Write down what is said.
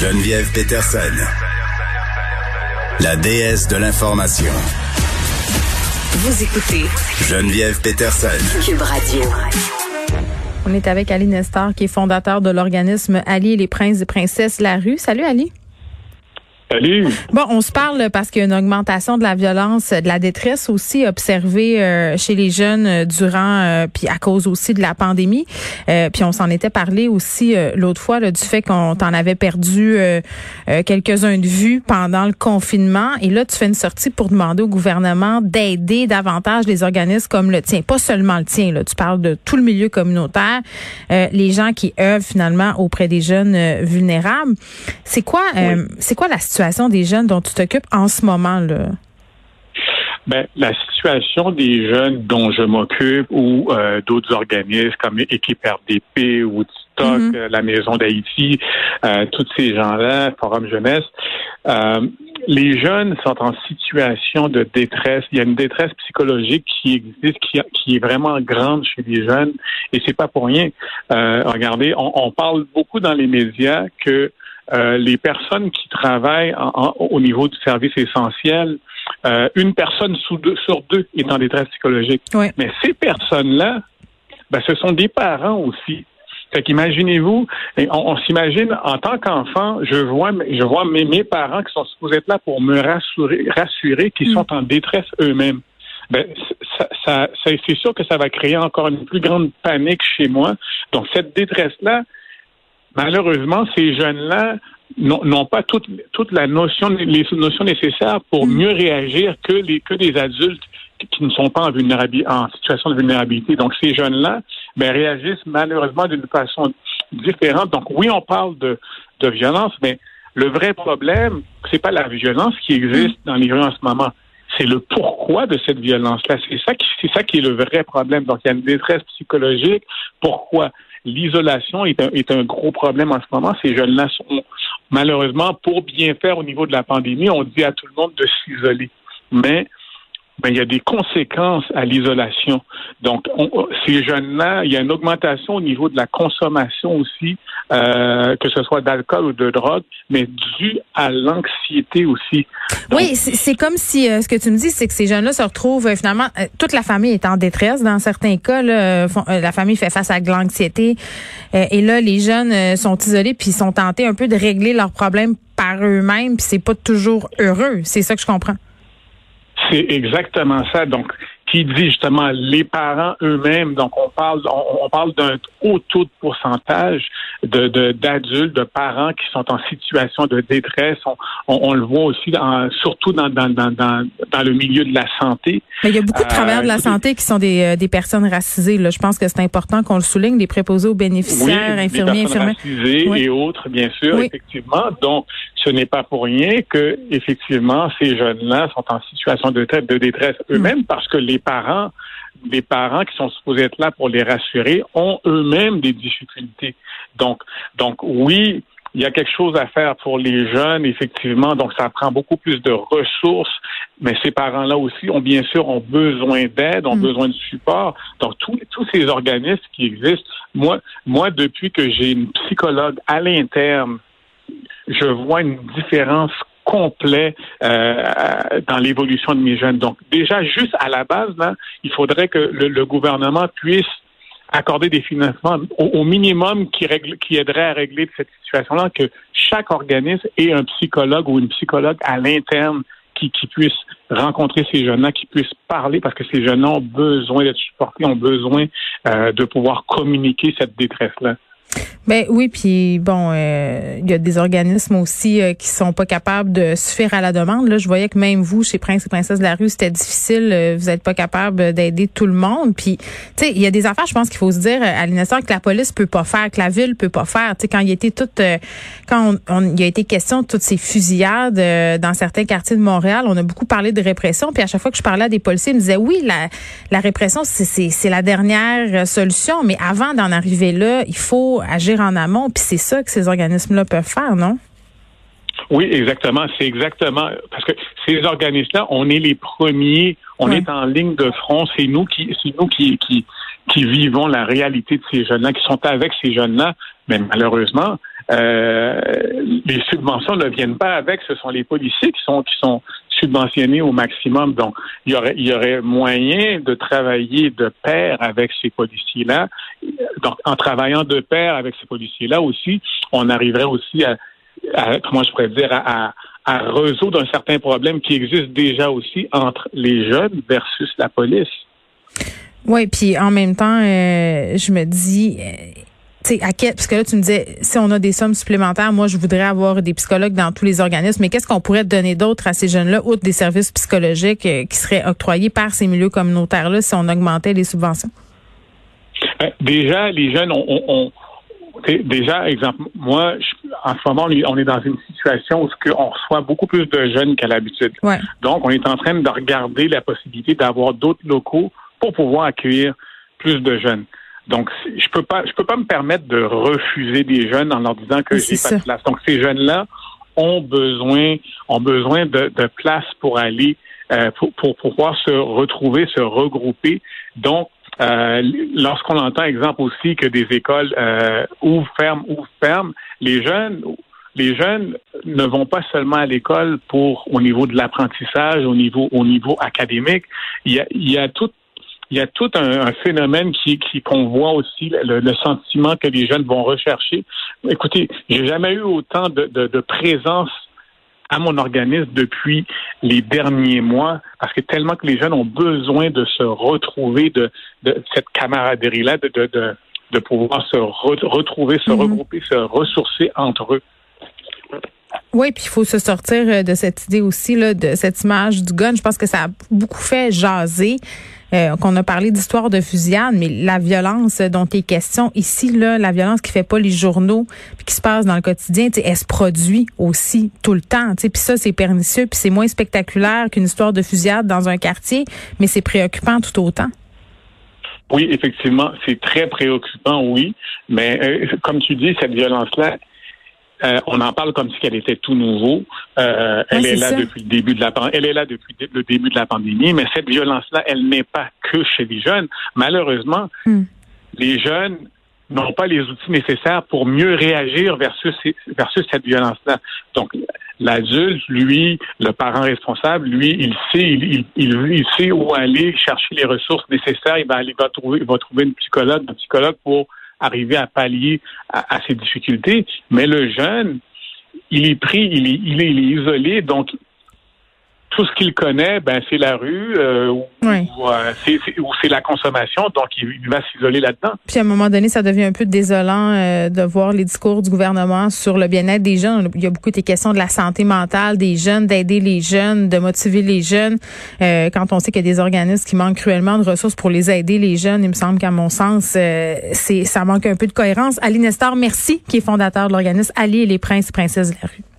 Geneviève Peterson, la déesse de l'information. Vous écoutez Geneviève Peterson. Cube Radio. On est avec Ali Nestor, qui est fondateur de l'organisme Ali et les princes et princesses La Rue. Salut Ali. Salut. Bon, on se parle parce qu'il y a une augmentation de la violence, de la détresse aussi observée euh, chez les jeunes euh, durant, euh, puis à cause aussi de la pandémie. puis on s'en était parlé aussi l'autre fois là, du fait qu'on t'en avait perdu quelques-uns de vue pendant le confinement. Et là, tu fais une sortie pour demander au gouvernement d'aider davantage les organismes comme le tien, pas seulement le tien. Là, tu parles de tout le milieu communautaire, les gens qui œuvrent finalement auprès des jeunes vulnérables. C'est quoi, c'est quoi la situation? Des jeunes dont tu t'occupes en ce moment? là? Ben, la situation des jeunes dont je m'occupe ou euh, d'autres organismes comme Équipe RDP ou Stock, mm-hmm. euh, la Maison d'Haïti, euh, tous ces gens-là, Forum Jeunesse, les jeunes sont en situation de détresse. Il y a une détresse psychologique qui existe, qui, qui est vraiment grande chez les jeunes, et c'est pas pour rien. regardez, on, on, parle beaucoup dans les médias que euh, les personnes qui travaillent au niveau du service essentiel, euh, une personne sur deux est en détresse psychologique. Mais ces personnes-là, ben, ce sont des parents aussi. Fait qu'imaginez-vous, on, s'imagine en tant qu'enfant, je vois, je vois mes, mes, parents qui sont supposés être là pour me rassurer, rassurer qu'ils mm. sont en détresse eux-mêmes. Ben, ça, ça, c'est sûr que ça va créer encore une plus grande panique chez moi. Donc cette détresse-là, malheureusement, ces jeunes-là n'ont pas toute, toute la notion, les notions nécessaires pour mm. mieux réagir que les que des adultes qui ne sont pas en, en situation de vulnérabilité. Donc, ces jeunes-là ben, réagissent malheureusement d'une façon différente. Donc, oui, on parle de, de violence, mais le vrai problème, c'est pas la violence qui existe mm. dans les rues en ce moment. C'est le pourquoi de cette violence-là. C'est ça qui, c'est ça qui est le vrai problème. Donc, il y a une détresse psychologique. Pourquoi? L'isolation est un, est un gros problème en ce moment. Ces jeunes-là sont, malheureusement, pour bien faire au niveau de la pandémie, on dit à tout le monde de s'isoler. Mais ben, il y a des conséquences à l'isolation. Donc, ces jeunes-là, il y a une augmentation au niveau de la consommation aussi, euh, que ce soit d'alcool ou de drogue, mais dû à l'anxiété aussi. oui, c'est comme si euh, ce que tu me dis, c'est que ces jeunes-là se retrouvent euh, finalement, toute la famille est en détresse. Dans certains cas, la famille fait face à de l'anxiété, et là, les jeunes sont isolés puis sont tentés un peu de régler leurs problèmes par eux-mêmes, puis c'est pas toujours heureux. C'est ça que je comprends. C'est exactement ça. Donc, qui dit justement les parents eux-mêmes. Donc, on parle, on, parle d'un haut taux de pourcentage de d'adultes, de, parents qui sont en situation de détresse. On, on, le voit aussi, dans, surtout dans, dans, dans, dans, le milieu de la santé. Mais il y a beaucoup de travailleurs de la euh, santé qui sont des, euh, des personnes racisées. Là. Je pense que c'est important qu'on le souligne, des préposés aux bénéficiaires, infirmiers, infirmières. et autres, bien sûr, effectivement. Donc, ce n'est pas pour rien que, effectivement, ces jeunes-là sont en situation de, de détresse eux-mêmes parce que les parents, les parents qui sont supposés être là pour les rassurer ont eux-mêmes des difficultés. Donc, donc oui, il y a quelque chose à faire pour les jeunes, effectivement. Donc, ça prend beaucoup plus de ressources. Mais ces parents-là aussi ont bien sûr ont besoin d'aide, ont mm. besoin de support. Donc, tous, tous ces organismes qui existent, moi, moi, depuis que j'ai une psychologue à l'interne, je vois une différence complet euh, dans l'évolution de mes jeunes. Donc déjà, juste à la base, là, il faudrait que le, gouvernement puisse accorder des financements au, minimum qui, règle, aiderait à régler cette situation-là, que chaque organisme ait un psychologue ou une psychologue à l'interne qui, puisse rencontrer ces jeunes-là, qui puissent parler, parce que ces jeunes-là ont besoin d'être supportés, ont besoin euh, de pouvoir communiquer cette détresse-là. Ben oui, puis bon, euh, il y a des organismes aussi euh, qui sont pas capables de suffire à la demande. Là, je voyais que même vous, chez Prince et Princesse de la rue, c'était difficile. Euh, vous êtes pas capable d'aider tout le monde. Puis, tu sais, il y a des affaires, je pense qu'il faut se dire à l'instant que la police peut pas faire, que la ville peut pas faire. Tu sais, quand il était tout, quand on, il a été question de toutes ces fusillades dans certains quartiers de Montréal, on a beaucoup parlé de répression. Puis à chaque fois que je parlais à des policiers, ils me disaient oui, la, la répression, c'est la dernière solution. Mais avant d'en arriver là, il faut agir en amont. Puis c'est ça que ces organismes-là peuvent faire, non? Oui, exactement. C'est exactement parce que ces organismes-là, on est les premiers, on est en ligne de front. C'est nous qui, c'est nous qui, qui, qui vivons la réalité de ces jeunes-là, qui sont avec ces jeunes-là. Mais malheureusement, euh, les subventions ne viennent pas avec. Ce sont les policiers qui sont qui sont subventionnés au maximum. Donc, il y aurait il y aurait moyen de travailler de pair avec ces policiers-là. Donc, en travaillant de pair avec ces policiers-là aussi, on arriverait aussi à, comment je pourrais dire à, résoudre un certain problème qui existe déjà aussi entre les jeunes versus la police. Oui, puis en même temps, euh, je me dis, euh, tu sais, à quel, parce que là, tu me disais, si on a des sommes supplémentaires, moi, je voudrais avoir des psychologues dans tous les organismes, mais qu'est-ce qu'on pourrait donner d'autre à ces jeunes-là, outre des services psychologiques euh, qui seraient octroyés par ces milieux communautaires-là si on augmentait les subventions? Déjà, les jeunes ont, déjà, exemple, moi, en ce moment, on est dans une situation où on reçoit beaucoup plus de jeunes qu'à l'habitude. Donc, on est en train de regarder la possibilité d'avoir d'autres locaux pour pouvoir accueillir plus de jeunes. Donc, je peux pas, je peux pas me permettre de refuser des jeunes en leur disant que j'ai pas de place. Donc, ces jeunes-là ont besoin, ont besoin de, de place pour aller, euh, pour, pour, pouvoir se retrouver, se regrouper. Donc, euh, lorsqu'on entend, exemple aussi, que des écoles euh, ouvrent, ferment, ouvrent, ferment, les jeunes, les jeunes ne vont pas seulement à l'école pour au niveau de l'apprentissage, au niveau au niveau académique. Il y a, il y a tout il y a tout un, phénomène qui, qu'on voit aussi le, sentiment que les jeunes vont rechercher. Écoutez, j'ai jamais eu autant de, de, présence à mon organisme depuis les derniers mois, parce que tellement que les jeunes ont besoin de se retrouver, de, de cette camaraderie-là, de, de, de, pouvoir se retrouver, se mm-hmm. regrouper, se ressourcer entre eux. Oui, puis il faut se sortir euh, de cette idée aussi, là, de cette image du gun. Je pense que ça a beaucoup fait jaser. Euh, qu'on a parlé d'histoire de fusillade, mais la violence dont est question ici, là, la violence qui fait pas les journaux, qui se passe dans le quotidien, elle se produit aussi tout le temps. Puis ça, c'est pernicieux, puis c'est moins spectaculaire qu'une histoire de fusillade dans un quartier, mais c'est préoccupant tout autant. Oui, effectivement, c'est très préoccupant, oui. Mais euh, comme tu dis, cette violence-là, euh, on en parle comme si elle était tout nouveau. Euh, elle est, là depuis le début de la elle est là depuis le début de la pandémie, mais cette violence-là, elle n'est pas que chez les jeunes. Malheureusement, hmm. les jeunes n'ont pas les outils nécessaires pour mieux réagir versus versus cette violence-là. Donc l'adulte, lui, le parent responsable, lui, il sait, il, il, sait où aller chercher les ressources nécessaires. Il va aller, va trouver, il va trouver une psychologue, un psychologue pour arriver à pallier à, ces difficultés. Mais le jeune, il est pris, il est, il est, isolé, donc tout ce qu'il connaît, ben c'est la rue euh, ou, euh, c'est la consommation, donc il, va s'isoler là-dedans. Puis à un moment donné, ça devient un peu désolant euh, de voir les discours du gouvernement sur le bien-être des jeunes. Il y a beaucoup des questions de la santé mentale des jeunes, d'aider les jeunes, de motiver les jeunes. quand on sait qu'il y a des organismes qui manquent cruellement de ressources pour les aider, les jeunes, il me semble qu'à mon sens, c'est ça manque un peu de cohérence. Ali Nestor, merci, qui est fondateur de l'organisme Ali et les princes et princesses de la rue.